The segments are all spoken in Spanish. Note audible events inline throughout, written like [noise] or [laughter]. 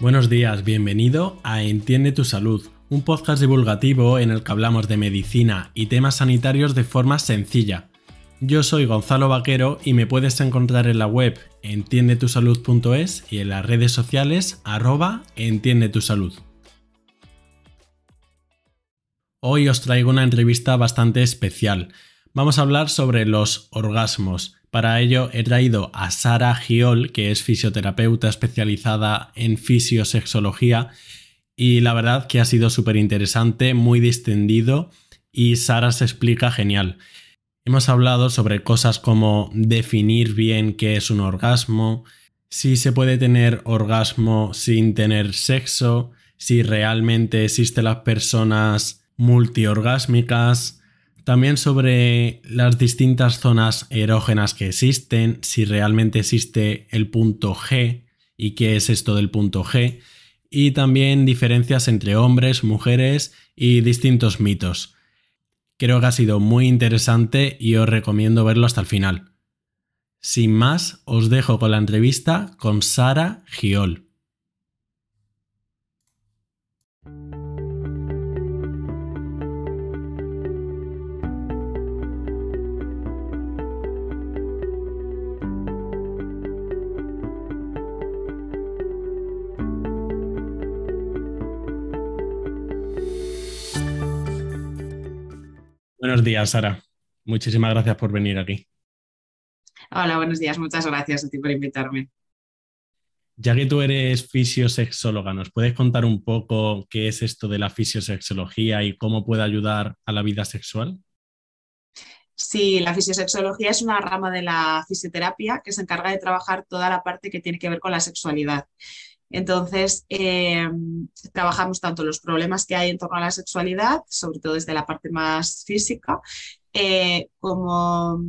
Buenos días, bienvenido a Entiende tu Salud, un podcast divulgativo en el que hablamos de medicina y temas sanitarios de forma sencilla. Yo soy Gonzalo Vaquero y me puedes encontrar en la web entiendetusalud.es y en las redes sociales arroba entiende tu salud. Hoy os traigo una entrevista bastante especial. Vamos a hablar sobre los orgasmos, para ello he traído a Sara Giol, que es fisioterapeuta especializada en fisiosexología, y la verdad que ha sido súper interesante, muy distendido, y Sara se explica genial. Hemos hablado sobre cosas como definir bien qué es un orgasmo, si se puede tener orgasmo sin tener sexo, si realmente existen las personas multiorgásmicas, también sobre las distintas zonas erógenas que existen, si realmente existe el punto G y qué es esto del punto G, y también diferencias entre hombres, mujeres y distintos mitos. Creo que ha sido muy interesante y os recomiendo verlo hasta el final. Sin más, os dejo con la entrevista con Sara Giol. Buenos días, Sara. Muchísimas gracias por venir aquí. Hola, buenos días. Muchas gracias a ti por invitarme. Ya que tú eres fisiosexóloga, ¿nos puedes contar un poco qué es esto de la fisiosexología y cómo puede ayudar a la vida sexual? Sí, la fisiosexología es una rama de la fisioterapia que se encarga de trabajar toda la parte que tiene que ver con la sexualidad. Entonces, eh, trabajamos tanto los problemas que hay en torno a la sexualidad, sobre todo desde la parte más física, eh, como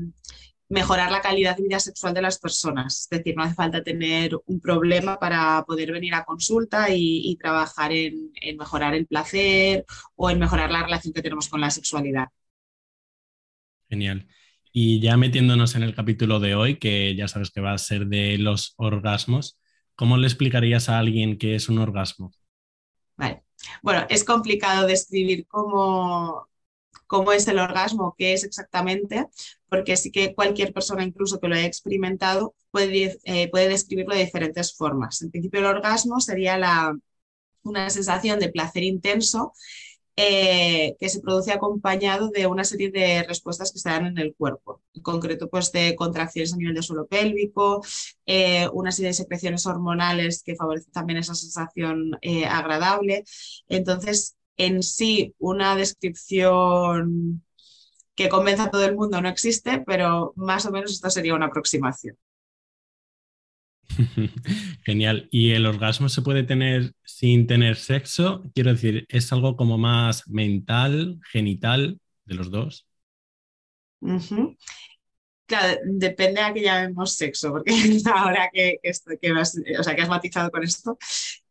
mejorar la calidad de vida sexual de las personas. Es decir, no hace falta tener un problema para poder venir a consulta y, trabajar en, mejorar el placer o en mejorar la relación que tenemos con la sexualidad. Genial. Y ya metiéndonos en el capítulo de hoy, que ya sabes que va a ser de los orgasmos, ¿Cómo le explicarías a alguien qué es un orgasmo? Vale. Bueno, es complicado describir cómo, cómo es el orgasmo, qué es exactamente, porque sí que cualquier persona, incluso que lo haya experimentado, puede, eh, puede describirlo de diferentes formas. En principio, el orgasmo sería la, una sensación de placer intenso eh, que se produce acompañado de una serie de respuestas que se dan en el cuerpo, en concreto pues de contracciones a nivel del suelo pélvico, eh, una serie de secreciones hormonales que favorecen también esa sensación eh, agradable. Entonces, en sí, una descripción que convenza a todo el mundo no existe, pero más o menos esto sería una aproximación. [laughs] Genial. ¿Y el orgasmo se puede tener sin tener sexo? Quiero decir, ¿es algo como más mental, genital, de los dos? Claro, depende a qué llamemos sexo, porque [laughs] ahora que, que, has, o sea, que has matizado con esto,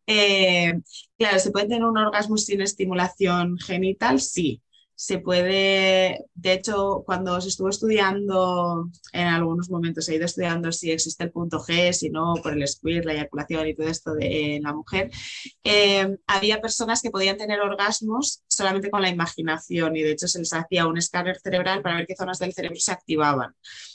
eh, claro, ¿se puede tener un orgasmo sin estimulación genital? Sí se puede, de hecho, cuando se estuvo estudiando, en algunos momentos ha ido estudiando si existe el punto G, si no, por el squirt, la eyaculación y todo esto de la mujer, eh, había personas que podían tener orgasmos solamente con la imaginación y de hecho se les hacía un escáner cerebral para ver qué zonas del cerebro se activaban.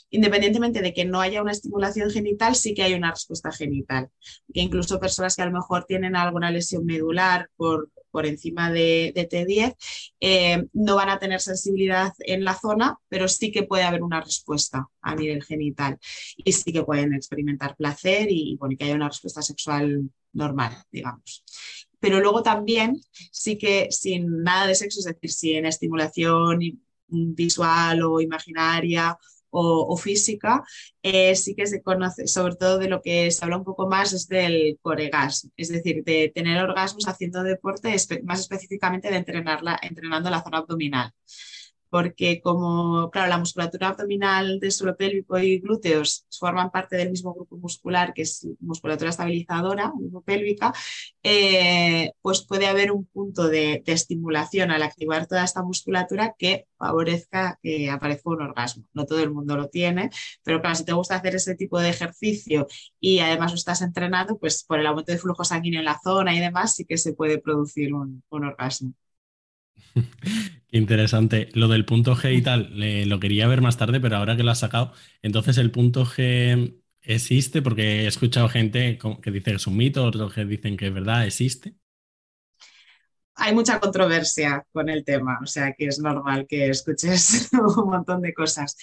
Independientemente de que no haya una estimulación genital, sí que hay una respuesta genital. Que incluso personas que a lo mejor tienen alguna lesión medular por por encima de, T10, eh, no van a tener sensibilidad en la zona, pero sí que puede haber una respuesta a nivel genital y sí que pueden experimentar placer y, que haya una respuesta sexual normal, digamos. Pero luego también sí que sin nada de sexo, es decir, sin estimulación visual o imaginaria o, física, eh, sí que se conoce, sobre todo de lo que se habla un poco más es del coregas, es decir, de tener orgasmos haciendo deporte, más específicamente de entrenarla, entrenando la zona abdominal. Porque como, claro, la musculatura abdominal de suelo pélvico y glúteos forman parte del mismo grupo muscular que es musculatura estabilizadora, pélvica, eh, pues puede haber un punto de, estimulación al activar toda esta musculatura que favorezca que aparezca un orgasmo. No todo el mundo lo tiene, pero claro, si te gusta hacer ese tipo de ejercicio y además lo estás entrenando, pues por el aumento de flujo sanguíneo en la zona y demás, sí que se puede producir un orgasmo. [laughs] Interesante. Lo del punto G y tal, lo quería ver más tarde, pero ahora que lo has sacado, entonces el punto G existe porque he escuchado gente que dice que es un mito, otros que dicen que es verdad, existe. Hay mucha controversia con el tema, o sea que es normal que escuches [laughs] un montón de cosas,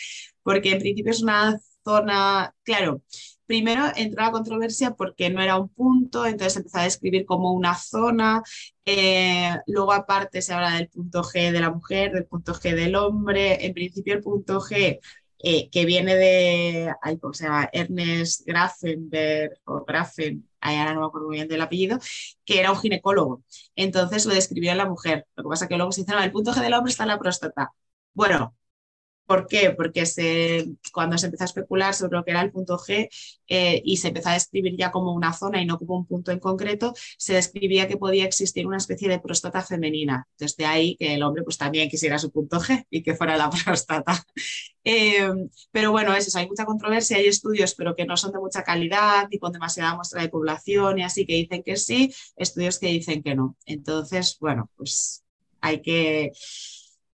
porque en principio es una zona, claro, primero entró la controversia porque no era un punto, entonces empezó a describir como una zona, eh, luego aparte se habla del punto G de la mujer, del punto G del hombre, en principio el punto G eh, que viene de, ¿cómo se llama? Ernest Grafenberg o Grafen, ahora no me acuerdo muy bien del apellido, que era un ginecólogo. Entonces lo describió en la mujer. Lo que pasa es que luego se dice, no, el punto G del hombre está en la próstata. Bueno, ¿Por qué? Porque se, cuando se empezó a especular sobre lo que era el punto G eh, y se empezó a describir ya como una zona y no como un punto en concreto, se describía que podía existir una especie de próstata femenina. Desde ahí que el hombre pues también quisiera su punto G y que fuera la [laughs] próstata. Eh, pero bueno, eso, hay mucha controversia, hay estudios, pero que no son de mucha calidad y con demasiada muestra de población y así que dicen que sí, estudios que dicen que no. Entonces, bueno, pues hay que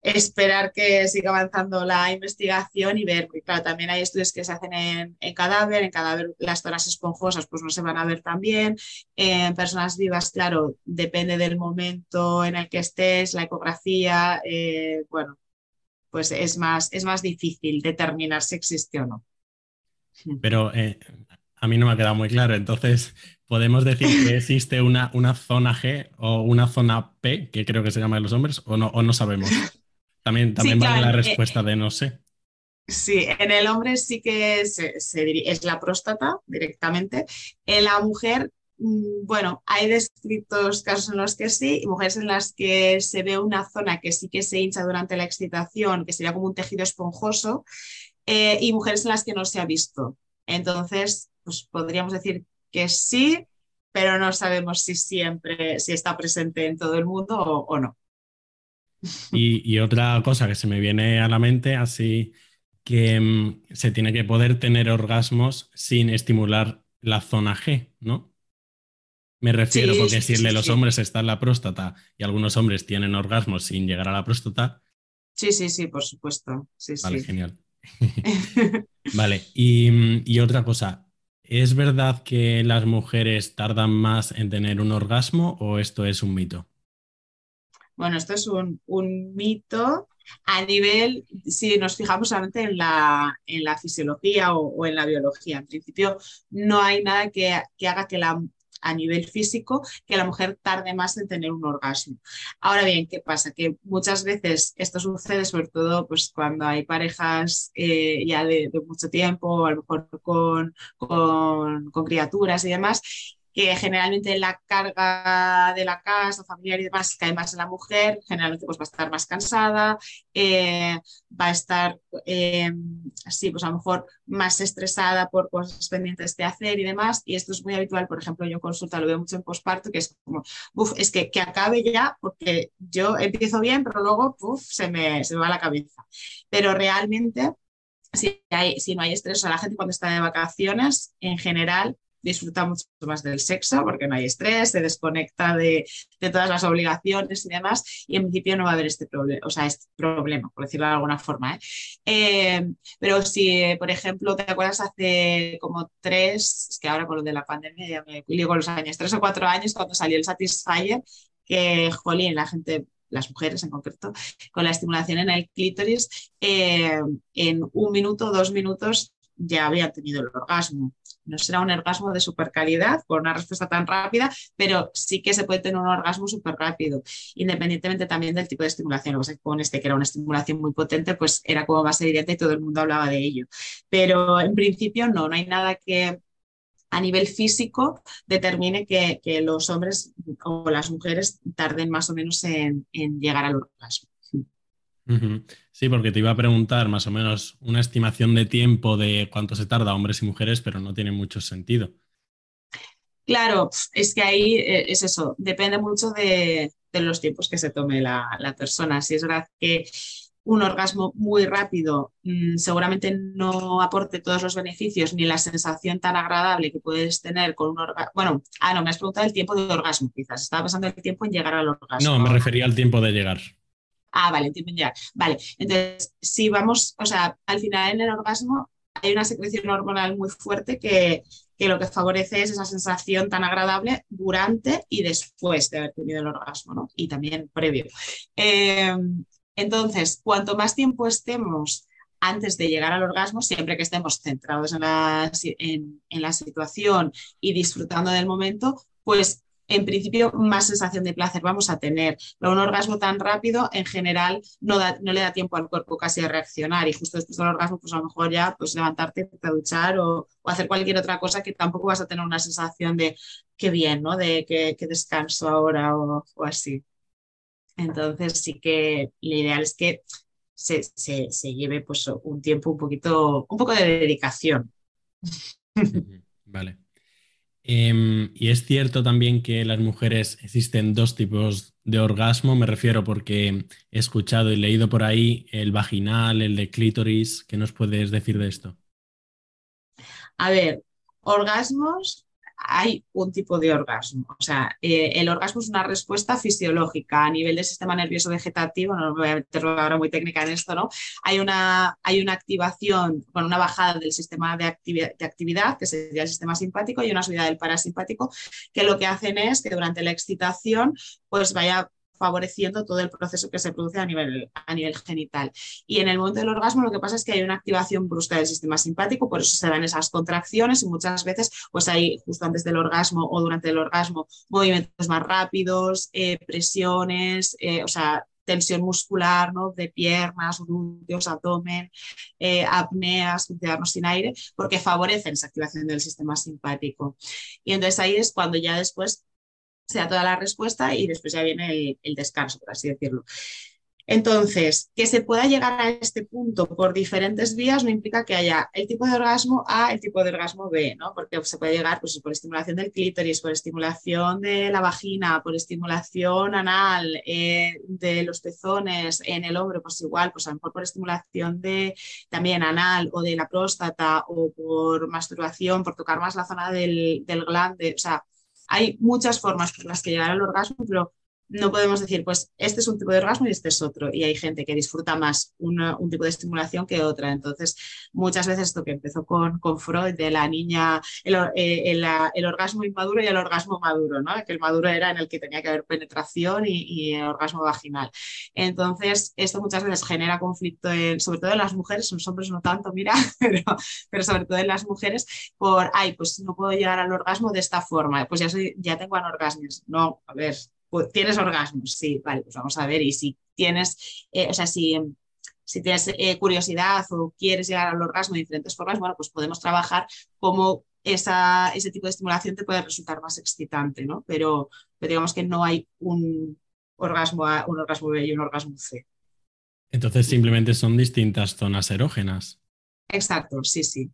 esperar que siga avanzando la investigación y ver, porque claro, también hay estudios que se hacen en, cadáver, en cadáver las zonas esponjosas pues no se van a ver también, en personas vivas, claro, depende del momento en el que estés, la ecografía, eh, bueno, pues es más, es más difícil determinar si existe o no. Pero eh, a mí no me ha quedado muy claro, entonces podemos decir que [laughs] existe una, una zona G o una zona P, que creo que se llama de los hombres, o no, o no sabemos. También, también vale la eh, respuesta de no sé. Sí, en el hombre sí que es la próstata directamente. En la mujer, mm, bueno, hay descritos casos en los que sí, y mujeres en las que se ve una zona que sí que se hincha durante la excitación, que sería como un tejido esponjoso, eh, y mujeres en las que no se ha visto. Entonces, pues podríamos decir que sí, pero no sabemos si siempre, si está presente en todo el mundo o no. Y, otra cosa que se me viene a la mente, así que mm, se tiene que poder tener orgasmos sin estimular la zona G, ¿no? Me refiero porque si el de los hombres está en la próstata y algunos hombres tienen orgasmos sin llegar a la próstata. Sí, sí, sí, por supuesto. vale, genial. [laughs] vale, y, mm, y otra cosa, ¿es verdad que las mujeres tardan más en tener un orgasmo o esto es un mito? Bueno, esto es un, mito a nivel, si nos fijamos solamente en la, en la fisiología o, en la biología. En principio, no hay nada que, haga que la, a nivel físico que la mujer tarde más en tener un orgasmo. Ahora bien, ¿qué pasa? Que muchas veces esto sucede, sobre todo pues, cuando hay parejas eh, ya de, mucho tiempo, a lo mejor con, con, con criaturas y demás, que generalmente la carga de la casa, familiar y demás cae más en la mujer, generalmente pues va a estar más cansada, eh, va a estar eh, así, pues a lo mejor más estresada por cosas pendientes de hacer y demás, y esto es muy habitual, por ejemplo, yo consulta lo veo mucho en posparto, que es como, uff, es que, que acabe ya, porque yo empiezo bien, pero luego uf, se, me, se me va la cabeza. Pero realmente si, hay, si no hay estrés, o sea, la gente cuando está de vacaciones, en general, disfruta mucho más del sexo porque no hay estrés, se desconecta de, todas las obligaciones y demás, y en principio no va a haber este, problema, o sea, este problema, por decirlo de alguna forma. ¿eh? Eh, pero si, por ejemplo, te acuerdas hace como tres, es que ahora con lo de la pandemia ya me digo los años, tres o cuatro años cuando salió el Satisfyer, que, jolín, la gente las mujeres en concreto, con la estimulación en el clítoris, eh, en un minuto, dos minutos ya había tenido el orgasmo no será un orgasmo de super calidad por una respuesta tan rápida, pero sí que se puede tener un orgasmo súper rápido, independientemente también del tipo de estimulación. con este, que era una estimulación muy potente, pues era como más evidente y todo el mundo hablaba de ello. Pero en principio no, no hay nada que a nivel físico determine que, los hombres o las mujeres tarden más o menos en, llegar al orgasmo. Sí, porque te iba a preguntar más o menos una estimación de tiempo de cuánto se tarda hombres y mujeres, pero no tiene mucho sentido. Claro, es que ahí eh, es eso, depende mucho de, los tiempos que se tome la, persona. Si es verdad que un orgasmo muy rápido mm, seguramente no aporte todos los beneficios ni la sensación tan agradable que puedes tener con un orgasmo. Bueno, ah, no, me has preguntado el tiempo de orgasmo, quizás. Estaba pasando el tiempo en llegar al orgasmo. No, me refería al tiempo de llegar. Ah, vale, tiempo en. Vale, entonces, si vamos, o sea, al final en el orgasmo hay una secreción hormonal muy fuerte que, que lo que favorece es esa sensación tan agradable durante y después de haber tenido el orgasmo, ¿no? Y también previo. Em, entonces, cuanto más tiempo estemos antes de llegar al orgasmo, siempre que estemos centrados en la, en la situación y disfrutando del momento, pues en principio más sensación de placer vamos a tener. Pero un orgasmo tan rápido, en general, no, le da tiempo al cuerpo casi a reaccionar y justo después del orgasmo, pues a lo mejor ya pues levantarte, duchar o, hacer cualquier otra cosa que tampoco vas a tener una sensación de qué bien, ¿no? De que, descanso ahora o, así. Entonces sí que lo ideal es que se, se, lleve pues un tiempo un poquito, un poco de dedicación. Vale. Em, y es cierto también que las mujeres existen dos tipos de orgasmo, me refiero porque he escuchado y leído por ahí el vaginal, el de clítoris. ¿Qué nos puedes decir de esto? A ver, orgasmos hay un tipo de orgasmo. O sea, eh, el orgasmo es una respuesta fisiológica a nivel del sistema nervioso vegetativo, no voy a meter ahora muy técnica en esto, ¿no? Hay una, hay una activación, bueno, una bajada del sistema de, de actividad, que sería el sistema simpático, y una subida del parasimpático, que lo que hacen es que durante la excitación, pues vaya favoreciendo todo el proceso que se produce a nivel, a nivel genital. Y en el momento del orgasmo lo que pasa es que hay una activación brusca del sistema simpático, por eso se dan esas contracciones y muchas veces pues hay justo antes del orgasmo o durante el orgasmo movimientos más rápidos, eh, presiones, eh, o sea, tensión muscular, ¿no? De piernas, glúteos, abdomen, eh, apneas, quedarnos sin aire, porque favorecen esa activación del sistema simpático. Y entonces ahí es cuando ya después sea toda la respuesta y después ya viene el, descanso, por así decirlo. Entonces, que se pueda llegar a este punto por diferentes vías no implica que haya el tipo de orgasmo A, el tipo de orgasmo B, ¿no? Porque se puede llegar pues, por estimulación del clítoris, por estimulación de la vagina, por estimulación anal, eh, de los pezones, en el hombre, pues igual, pues a lo mejor por estimulación de también anal o de la próstata o por masturbación, por tocar más la zona del, del glande, o sea, hay muchas formas por las que llegar al orgasmo, pero no podemos decir, pues este es un tipo de orgasmo y este es otro. Y hay gente que disfruta más un tipo de estimulación que otra. Entonces, muchas veces esto que empezó con, con Freud, de la niña, el, eh, el, orgasmo inmaduro y el orgasmo maduro, ¿no? que el maduro era en el que tenía que haber penetración y, el orgasmo vaginal. Entonces, esto muchas veces genera conflicto, sobre todo en las mujeres, en los hombres no tanto, mira, [laughs] pero, pero sobre todo en las mujeres, por, ay, pues no puedo llegar al orgasmo de esta forma, pues ya, soy, ya tengo anorgasmos. No, a ver, pues, ¿Tienes orgasmos? Sí, vale, pues vamos a ver. Y si tienes, eh, o sea, si, si tienes eh, curiosidad o quieres llegar al orgasmo de diferentes formas, bueno, pues podemos trabajar cómo esa, ese tipo de estimulación te puede resultar más excitante, ¿no? Pero, pero digamos que no hay un orgasmo A, un orgasmo B y un orgasmo C. Entonces simplemente son distintas zonas erógenas. Exacto, sí, sí.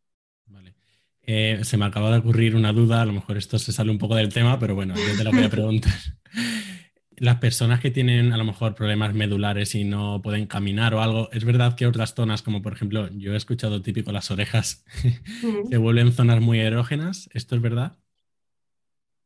Eh, se me acaba de ocurrir una duda, a lo mejor esto se sale un poco del tema, pero bueno, yo te lo voy a preguntar. [laughs] las personas que tienen a lo mejor problemas medulares y no pueden caminar o algo, es verdad que otras zonas, como por ejemplo, yo he escuchado típico las orejas, [laughs] se vuelven zonas muy erógenas. ¿Esto es verdad?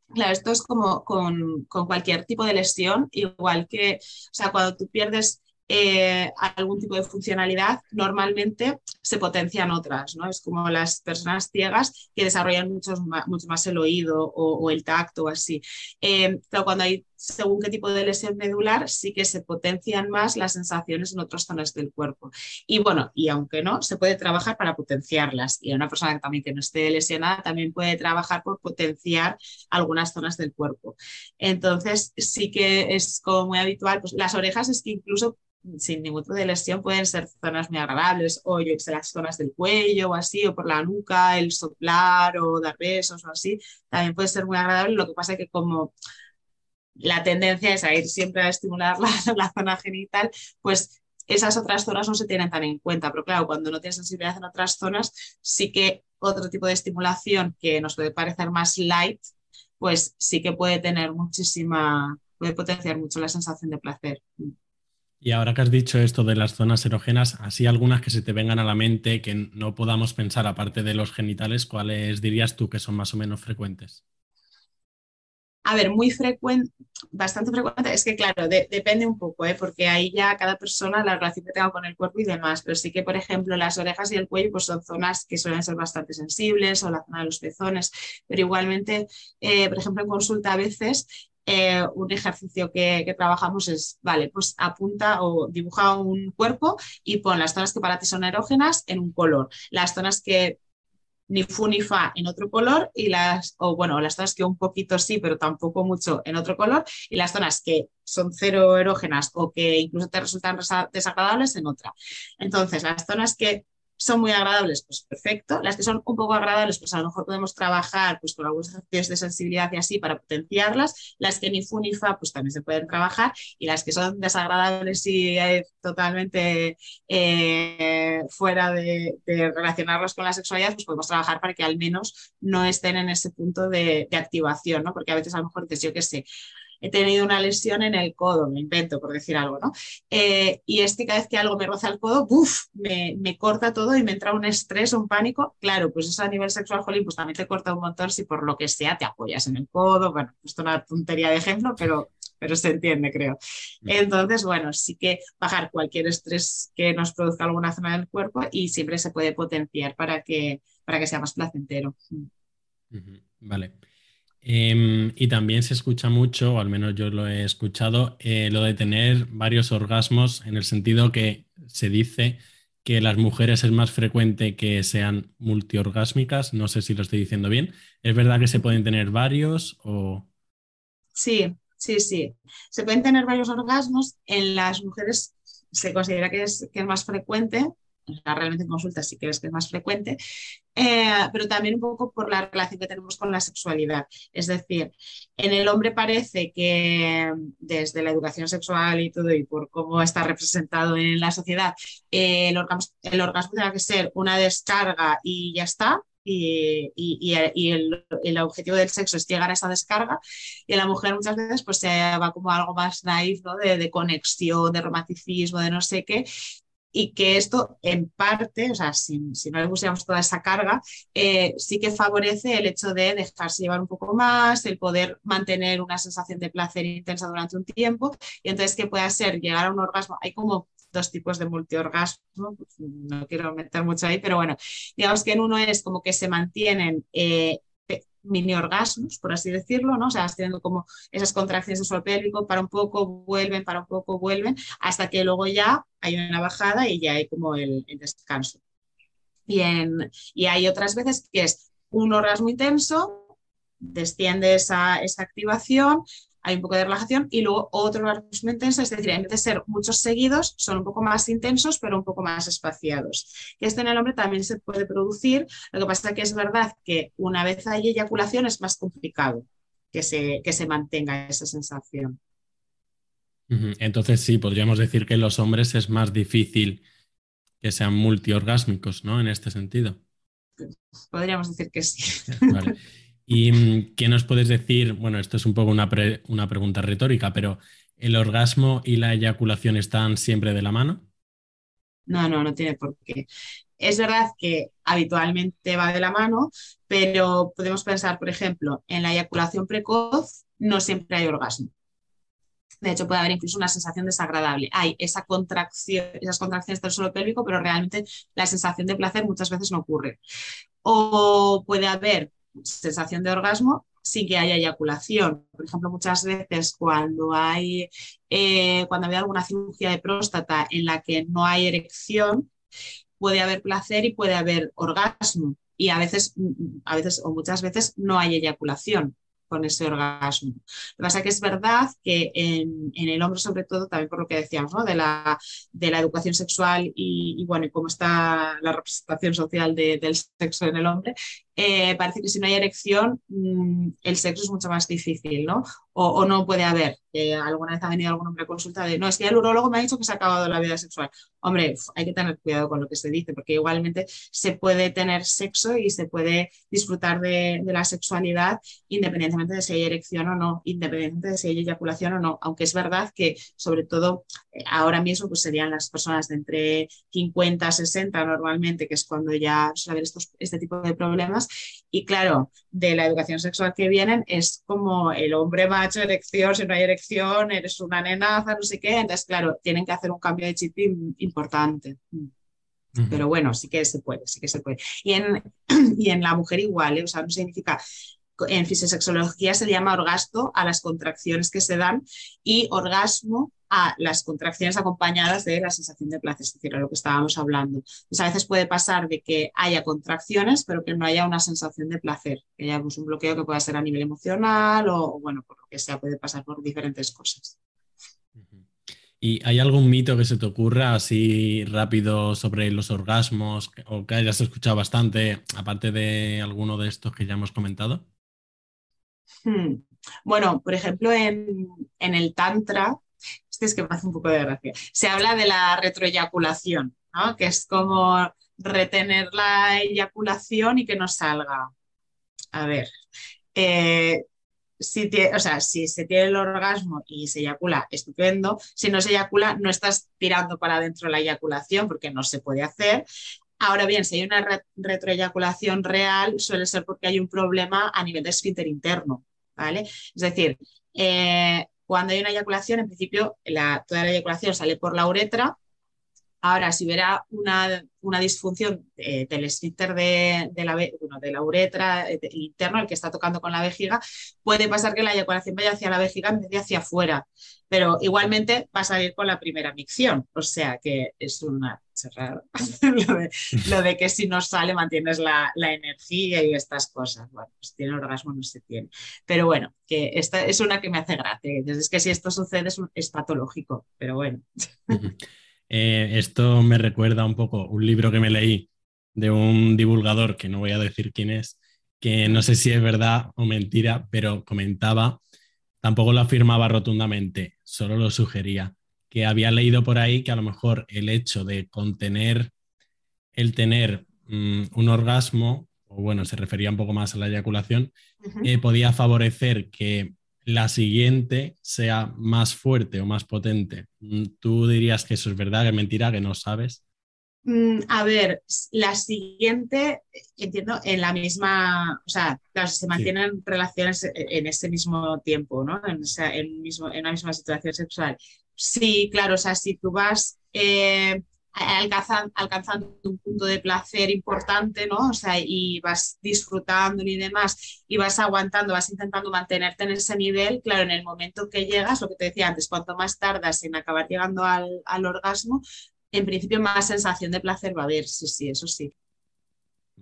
Claro, esto es como con, con, cualquier tipo de lesión, igual que, o sea, cuando tú pierdes eh, algún tipo de funcionalidad, normalmente se potencian otras, ¿no? Es como las personas ciegas que desarrollan mucho más, mucho más el oído o, el tacto o así. Eh, pero cuando hay según qué tipo de lesión medular, sí que se potencian más las sensaciones en otras zonas del cuerpo. Y bueno, y aunque no, se puede trabajar para potenciarlas. Y una persona que también que no esté lesionada también puede trabajar por potenciar algunas zonas del cuerpo. Entonces, sí que es como muy habitual, pues las orejas es que incluso sin ningún tipo de lesión pueden ser zonas muy agradables, o yo que las zonas del cuello o así, o por la nuca, el soplar o dar besos o así, también puede ser muy agradable. Lo que pasa es que como la tendencia es a ir siempre a estimular [laughs] la, zona genital, pues esas otras zonas no se tienen tan en cuenta, pero claro, cuando no tienes sensibilidad en otras zonas, sí que otro tipo de estimulación que nos puede parecer más light, pues sí que puede tener muchísima, puede potenciar mucho la sensación de placer. Y ahora que has dicho esto de las zonas erógenas, así algunas que se te vengan a la mente que no podamos pensar aparte de los genitales, ¿cuáles dirías tú que son más o menos frecuentes? A ver, muy frecuente, bastante frecuente, es que claro, depende un poco, ¿eh? porque ahí ya cada persona la relación que tenga con el cuerpo y demás, pero sí que, por ejemplo, las orejas y el cuello pues son zonas que suelen ser bastante sensibles o la zona de los pezones, pero igualmente, eh, por ejemplo, en consulta a veces eh, un ejercicio que, trabajamos es, vale, pues apunta o dibuja un cuerpo y pon las zonas que para ti son erógenas en un color, las zonas que ni fu ni fa en otro color y las, o bueno, las zonas que un poquito sí, pero tampoco mucho en otro color y las zonas que son cero erógenas o que incluso te resultan desagradables en otra. Entonces, las zonas que son muy agradables, pues perfecto. Las que son un poco agradables, pues a lo mejor podemos trabajar pues, con algunos ejercicios de sensibilidad y así para potenciarlas. Las que ni fu ni fa, pues también se pueden trabajar. Y las que son desagradables y eh, totalmente eh, fuera de, relacionarlas con la sexualidad, pues podemos trabajar para que al menos no estén en ese punto de, de activación, ¿no? Porque a veces a lo mejor dices, yo qué sé, he tenido una lesión en el codo, me invento por decir algo, ¿no? Eh, y es que cada vez que algo me roza el codo, ¡buf! Me, corta todo y me entra un estrés, un pánico. Claro, pues eso a nivel sexual, jolín, pues también te corta un montón si por lo que sea te apoyas en el codo. Bueno, esto es una tontería de ejemplo, pero, pero se entiende, creo. Mm. Entonces, bueno, sí que bajar cualquier estrés que nos produzca alguna zona del cuerpo y siempre se puede potenciar para que, para que sea más placentero. Vale. Em, y también se escucha mucho, o al menos yo lo he escuchado, eh, lo de tener varios orgasmos, en el sentido que se dice que las mujeres es más frecuente que sean multiorgásmicas. No sé si lo estoy diciendo bien. ¿Es verdad que se pueden tener varios o...? Sí, sí, sí. Se pueden tener varios orgasmos. En las mujeres se considera que es, que es más frecuente, realmente en consulta sí que es que es más frecuente, eh, pero también un poco por la relación que tenemos con la sexualidad. Es decir, en el hombre parece que desde la educación sexual y todo, y por cómo está representado en la sociedad, eh, el, orgasmo, el orgasmo tiene que ser una descarga y ya está, y, y, y el, el, objetivo del sexo es llegar a esa descarga y la mujer muchas veces pues se va como algo más naif ¿no? de, de, conexión, de romanticismo, de no sé qué y que esto en parte, o sea, si, no le pusiéramos toda esa carga, eh, sí que favorece el hecho de dejarse llevar un poco más, el poder mantener una sensación de placer intensa durante un tiempo y entonces que pueda ser llegar a un orgasmo. Hay como dos tipos de multiorgasmo, pues, no quiero meter mucho ahí, pero bueno, digamos que en uno es como que se mantienen eh, mini orgasmos, por así decirlo, ¿no? O sea, teniendo como esas contracciones de suelo pélvico, para un poco vuelven, para un poco vuelven, hasta que luego ya hay una bajada y ya hay como el, descanso. Y, y hay otras veces que es un orgasmo intenso, desciende esa, esa activación, hay un poco de relajación y luego otro orgasmo intenso, es decir, en vez de ser muchos seguidos, son un poco más intensos, pero un poco más espaciados. Y esto en el hombre también se puede producir, lo que pasa es que es verdad que una vez hay eyaculación es más complicado que se, que se mantenga esa sensación. Entonces sí, podríamos decir que en los hombres es más difícil que sean multiorgásmicos, ¿no? En este sentido. Podríamos decir que sí. Vale. ¿Y mm, qué nos puedes decir? Bueno, esto es un poco una, una pregunta retórica, pero ¿el orgasmo y la eyaculación están siempre de la mano? No, no, no tiene por qué. Es verdad que habitualmente va de la mano, pero podemos pensar, por ejemplo, en la eyaculación precoz no siempre hay orgasmo. De hecho, puede haber incluso una sensación desagradable. Hay esa contracción, esas contracciones del suelo pélvico, pero realmente la sensación de placer muchas veces no ocurre. O puede haber sensación de orgasmo sin que haya eyaculación. Por ejemplo, muchas veces cuando hay, eh, cuando hay alguna cirugía de próstata en la que no hay erección, puede haber placer y puede haber orgasmo. Y a veces, a veces o muchas veces no hay eyaculación con ese orgasmo. Lo que pasa es que es verdad que en, el hombre, sobre todo, también por lo que decíamos, ¿no? de, la, de la educación sexual y, bueno, y cómo está la representación social del sexo en el hombre, eh, parece que si no hay erección, mm, el sexo es mucho más difícil, ¿no? O, no puede haber. alguna vez ha venido algún hombre a consulta de, no, es que el urologo me ha dicho que se ha acabado la vida sexual. Hombre, hay que tener cuidado con lo que se dice, porque igualmente se puede tener sexo y se puede disfrutar de, la sexualidad independientemente de si hay erección o no, independientemente de si hay eyaculación o no. Aunque es verdad que, sobre todo, eh, ahora mismo pues serían las personas de entre 50 a 60 normalmente, que es cuando ya suele haber estos, este tipo de problemas. Y claro, de la educación sexual que vienen es como el hombre macho, erección, si no hay erección, eres una nenaza, no sé qué. Entonces, claro, tienen que hacer un cambio de chip importante. Pero bueno, sí que se puede, sí que se puede. Y en, [clears throat] y en la mujer igual, ¿eh? o sea, no significa en fisiosexología se llama orgasmo a las contracciones que se dan y orgasmo a las contracciones acompañadas de la sensación de placer, es decir, a lo que estábamos hablando. Entonces, a veces puede pasar de que haya contracciones, pero que no haya una sensación de placer, que haya pues, un bloqueo que pueda ser a nivel emocional o, bueno, por lo que sea, puede pasar por diferentes cosas. ¿Y hay algún mito que se te ocurra así rápido sobre los orgasmos o que hayas escuchado bastante, aparte de alguno de estos que ya hemos comentado? Hmm. Bueno, por ejemplo, en, el Tantra, este es que me hace un poco de gracia, se habla de la retroeyaculación, ¿no? que es como retener la eyaculación y que no salga. A ver, eh, si, o sea, si se tiene el orgasmo y se eyacula, estupendo. Si no se eyacula, no estás tirando para adentro la eyaculación porque no se puede hacer. Ahora bien, si hay una retroeyaculación real, suele ser porque hay un problema a nivel de esfínter interno, ¿vale? Es decir, eh, cuando hay una eyaculación, en principio la, toda la eyaculación sale por la uretra. Ahora, si hubiera una, una disfunción eh, del esfínter de, la, de la uretra eh, interno, el que está tocando con la vejiga, puede pasar que la eyaculación vaya hacia la vejiga en vez de hacia afuera, pero igualmente va a salir con la primera micción, o sea que es una [laughs] lo, de, que si no sale mantienes la, energía y estas cosas. Bueno, pues tiene orgasmo, no se tiene. Pero bueno, que esta es una que me hace gracia. Es que si esto sucede es, patológico, pero bueno. Eh, esto me recuerda un poco un libro que me leí de un divulgador, que no voy a decir quién es, que no sé si es verdad o mentira, pero comentaba, tampoco lo afirmaba rotundamente, solo lo sugería, que había leído por ahí que a lo mejor el hecho de contener el tener mm, un orgasmo, o bueno, se refería un poco más a la eyaculación, eh, podía favorecer que la siguiente sea más fuerte o más potente. Mm, ¿Tú dirías que eso es verdad, que es mentira, que no sabes? Mm, a ver, la siguiente, entiendo, en la misma, o sea, se mantienen relaciones en ese mismo tiempo, ¿no? En, mismo, en una misma situación sexual. Sí, claro, o sea, si tú vas eh, alcanzando, un punto de placer importante, ¿no? O sea, y vas disfrutando y demás, y vas aguantando, vas intentando mantenerte en ese nivel, claro, en el momento que llegas, lo que te decía antes, cuanto más tardas en acabar llegando al, al orgasmo, en principio más sensación de placer va a haber, sí, sí, eso sí.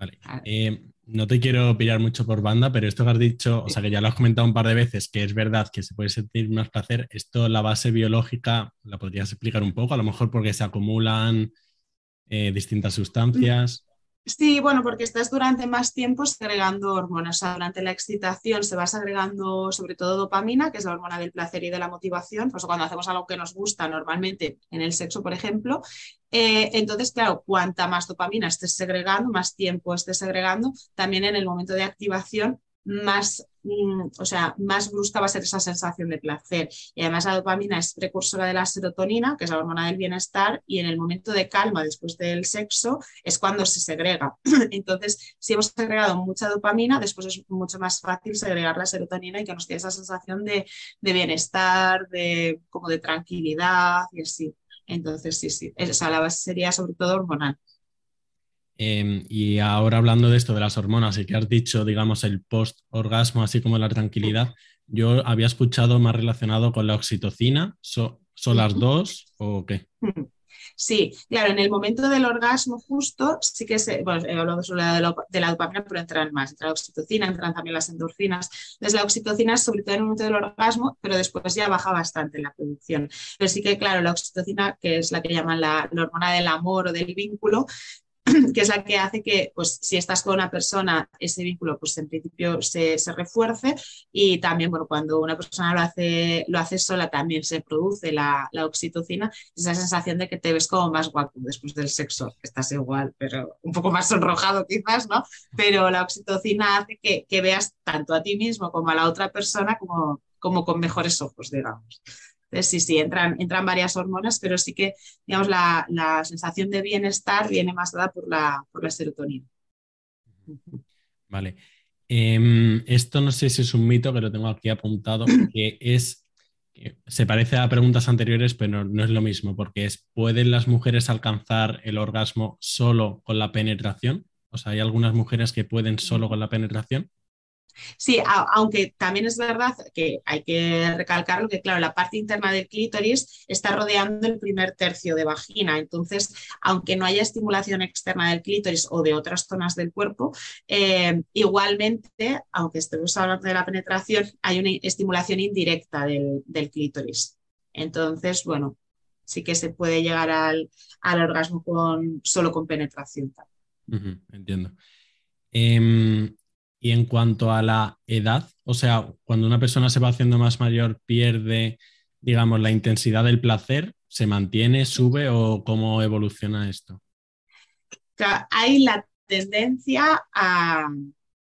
Vale. Eh, no te quiero pillar mucho por banda, pero esto que has dicho, o sea, que ya lo has comentado un par de veces, que es verdad que se puede sentir más placer, esto, la base biológica, ¿la podrías explicar un poco? A lo mejor porque se acumulan eh, distintas sustancias. Sí, bueno, porque estás durante más tiempo segregando hormonas. O sea, durante la excitación se va segregando sobre todo dopamina, que es la hormona del placer y de la motivación. Pues cuando hacemos algo que nos gusta, normalmente en el sexo, por ejemplo. Eh, entonces, claro, cuanta más dopamina estés segregando, más tiempo estés segregando, también en el momento de activación más, mm, o sea, más brusca va a ser esa sensación de placer. Y además la dopamina es precursora de la serotonina, que es la hormona del bienestar, y en el momento de calma después del sexo es cuando se segrega. [clears throat] Entonces, si hemos segregado mucha dopamina, después es mucho más fácil segregar la serotonina y que nos dé esa sensación de, bienestar, de, como de tranquilidad y así. Entonces, sí, sí, esa la base sería sobre todo hormonal. Em, y ahora hablando de esto, de las hormonas y que has dicho, digamos, el post-orgasmo, así como la tranquilidad, yo había escuchado más relacionado con la oxitocina. ¿Son las dos o qué? Sí, claro, en el momento del orgasmo justo sí que se, bueno, he hablado solo de la, dopamina, pero entran más, entra la oxitocina, entran también las endorfinas. Entonces la oxitocina es sobre todo en el momento del orgasmo, pero después ya baja bastante la producción. Pero sí que, claro, la oxitocina, que es la que llaman la hormona del amor o del vínculo, que es la que hace que, pues, si estás con una persona, ese vínculo, pues, en principio se, se, refuerce y también, bueno, cuando una persona lo hace, lo hace sola, también se produce la, la, oxitocina, esa sensación de que te ves como más guapo después del sexo, estás igual, pero un poco más sonrojado quizás, ¿no? Pero la oxitocina hace que, que veas tanto a ti mismo como a la otra persona como, como con mejores ojos, digamos. Entonces, sí, sí, entran, entran varias hormonas, pero sí que, digamos, la, la sensación de bienestar viene más dada por la, por la serotonina. Vale. Eh, esto no sé si es un mito, pero tengo aquí apuntado, que es, se parece a preguntas anteriores, pero no es lo mismo, porque es, ¿pueden las mujeres alcanzar el orgasmo solo con la penetración? O sea, hay algunas mujeres que pueden solo con la penetración. Sí, aunque también es verdad que hay que recalcarlo que, claro, la parte interna del clítoris está rodeando el primer tercio de vagina. Entonces, aunque no haya estimulación externa del clítoris o de otras zonas del cuerpo, eh, igualmente, aunque estemos hablando de la penetración, hay una estimulación indirecta del, clítoris. Entonces, bueno, sí que se puede llegar al, orgasmo con, solo con penetración. Entiendo. Eh, y en cuanto a la edad, o sea, cuando una persona se va haciendo más mayor, pierde, digamos, la intensidad del placer, ¿se mantiene, sube o cómo evoluciona esto? Hay la tendencia a,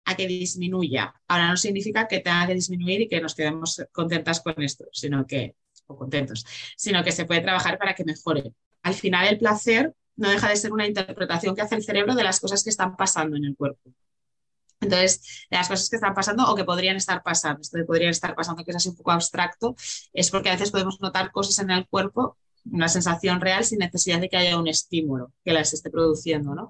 a que disminuya. Ahora no significa que tenga que disminuir y que nos quedemos contentas con esto, sino que, o contentos, sino que se puede trabajar para que mejore. Al final el placer no deja de ser una interpretación que hace el cerebro de las cosas que están pasando en el cuerpo. Entonces, las cosas que están pasando o que podrían estar pasando, esto de podrían estar pasando, que es así un poco abstracto, es porque a veces podemos notar cosas en el cuerpo, una sensación real sin necesidad de que haya un estímulo que las esté produciendo, ¿no?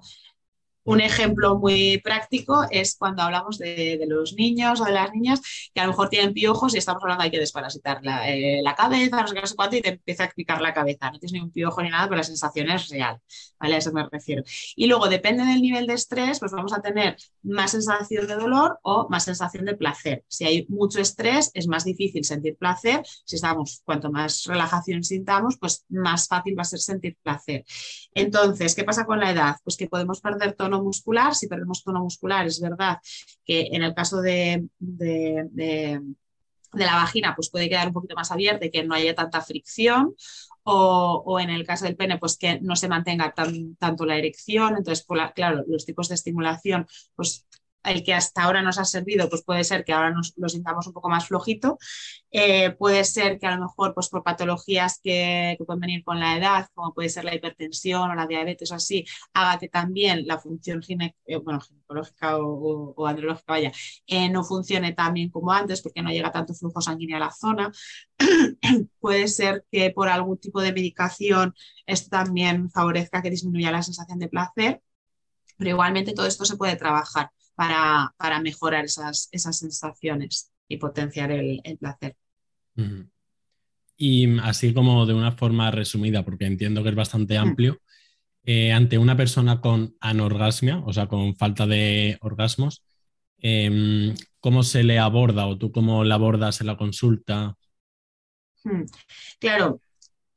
Un ejemplo muy práctico es cuando hablamos de, los niños o de las niñas que a lo mejor tienen piojos y estamos hablando hay que desparasitar la, eh, la cabeza, no sé qué, no sé cuánto, y te empieza a picar la cabeza. No tienes ni un piojo ni nada, pero la sensación es real, ¿vale? A eso me refiero. Y luego, depende del nivel de estrés, pues vamos a tener más sensación de dolor o más sensación de placer. Si hay mucho estrés, es más difícil sentir placer. Si estamos, cuanto más relajación sintamos, pues más fácil va a ser sentir placer. Entonces, ¿qué pasa con la edad? Pues que podemos perder tono muscular, si perdemos tono muscular, es verdad que en el caso de, de, de, de, la vagina, pues puede quedar un poquito más abierta y que no haya tanta fricción. O, o en el caso del pene, pues que no se mantenga tan, tanto la erección. Entonces, claro, los tipos de estimulación, pues el que hasta ahora nos ha servido, pues puede ser que ahora nos lo sintamos un poco más flojito. Eh, puede ser que a lo mejor pues por patologías que, pueden venir con la edad, como puede ser la hipertensión o la diabetes o así, haga que también la función gine, eh, bueno, ginecológica o, andrológica vaya, eh, no funcione tan bien como antes porque no llega tanto flujo sanguíneo a la zona. [clears throat] puede ser que por algún tipo de medicación esto también favorezca que disminuya la sensación de placer, pero igualmente todo esto se puede trabajar para, para mejorar esas, esas, sensaciones y potenciar el, el placer. Uh -huh. Y así como de una forma resumida, porque entiendo que es bastante amplio, eh, ante una persona con anorgasmia, o sea, con falta de orgasmos, eh, ¿cómo se le aborda o tú cómo la abordas en la consulta? Hmm. Claro,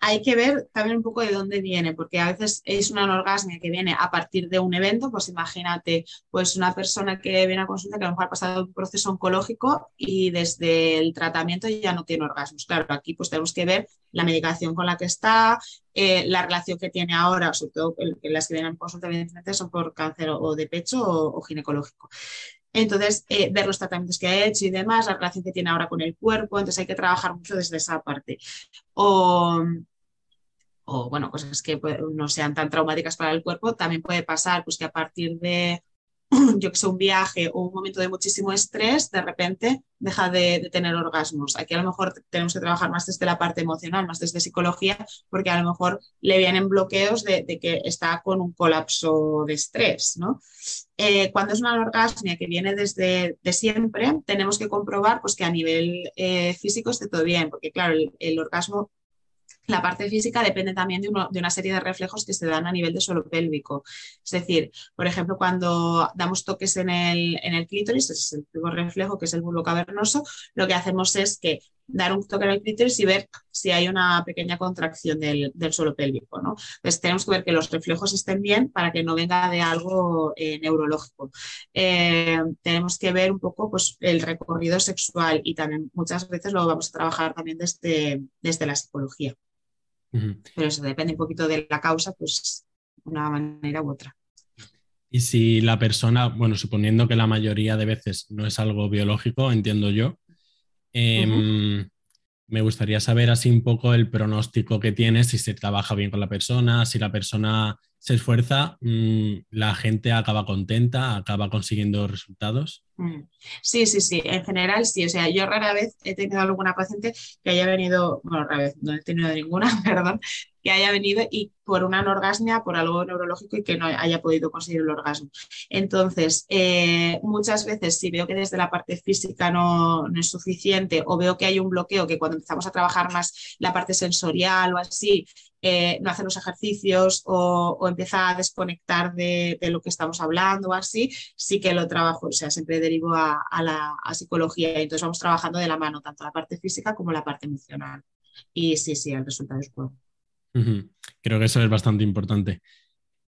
hay que ver también un poco de dónde viene, porque a veces es una anorgasmia que viene a partir de un evento, pues imagínate, pues una persona que viene a consulta que a lo mejor ha pasado un proceso oncológico y desde el tratamiento ya no tiene orgasmos. Claro, aquí pues tenemos que ver la medicación con la que está, eh, la relación que tiene ahora, sobre todo las que vienen a consulta son por cáncer o de pecho o ginecológico. Entonces, eh, ver los tratamientos que ha hecho y demás, la relación que tiene ahora con el cuerpo, entonces hay que trabajar mucho desde esa parte. O, bueno, cosas que pues, no sean tan traumáticas para el cuerpo, también puede pasar pues que a partir de, [clears throat] yo que sé, un viaje o un momento de muchísimo estrés, de repente deja de, tener orgasmos. Aquí a lo mejor tenemos que trabajar más desde la parte emocional, más desde psicología, porque a lo mejor le vienen bloqueos de, que está con un colapso de estrés, ¿no? Eh, cuando es una anorgasmia que viene desde de siempre, tenemos que comprobar pues, que a nivel eh, físico esté todo bien, porque claro, el orgasmo la parte física depende también de, de, una serie de reflejos que se dan a nivel de suelo pélvico. Es decir, por ejemplo, cuando damos toques en el, en el clítoris, es el primer reflejo que es el bulbo cavernoso, lo que hacemos es que dar un toque al clítoris y ver si hay una pequeña contracción del, suelo pélvico. ¿no? Entonces tenemos que ver que los reflejos estén bien para que no venga de algo eh, neurológico. Eh, tenemos que ver un poco pues, el recorrido sexual y también muchas veces lo vamos a trabajar también desde, desde la psicología. Pero eso depende un poquito de la causa, pues una manera u otra. Y si la persona, bueno, suponiendo que la mayoría de veces no es algo biológico, entiendo yo, em, me gustaría saber así un poco el pronóstico que tienes, si se trabaja bien con la persona, si la persona se esfuerza, mm, la gente acaba contenta, acaba consiguiendo resultados. Mm. Sí, sí, sí, en general sí. O sea, yo rara vez he tenido alguna paciente que haya venido, bueno, rara vez, no he tenido ninguna, [laughs] perdón, que haya venido y por una anorgasmia, por algo neurológico y que no haya podido conseguir el orgasmo. Entonces, eh, muchas veces si veo que desde la parte física no, es suficiente o veo que hay un bloqueo, que cuando empezamos a trabajar más la parte sensorial o así, eh, no hace los ejercicios o, empieza a desconectar de, lo que estamos hablando o así, sí que lo trabajo, o sea, siempre derivo a, la psicología entonces vamos trabajando de la mano, tanto la parte física como la parte emocional. Y sí, sí, el resultado es bueno. Creo que eso es bastante importante.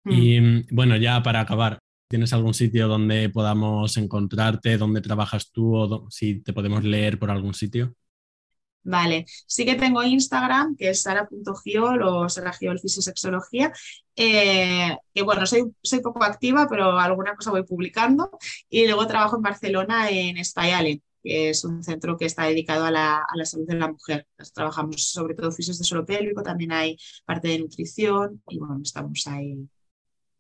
Mm. Y bueno, ya para acabar, ¿tienes algún sitio donde podamos encontrarte, donde trabajas tú o si te podemos leer por algún sitio? Vale, sí que tengo Instagram, que es sara.giol o saragiol fisiosexología, eh, que bueno, soy, soy poco activa, pero alguna cosa voy publicando. Y luego trabajo en Barcelona en Spyale, que es un centro que está dedicado a la, salud de la mujer. trabajamos sobre todo fisios de suelo pélvico, también hay parte de nutrición y bueno, estamos ahí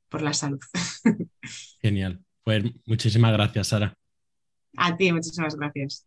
por la salud. [laughs] Genial. Pues muchísimas gracias, Sara. A ti, muchísimas gracias.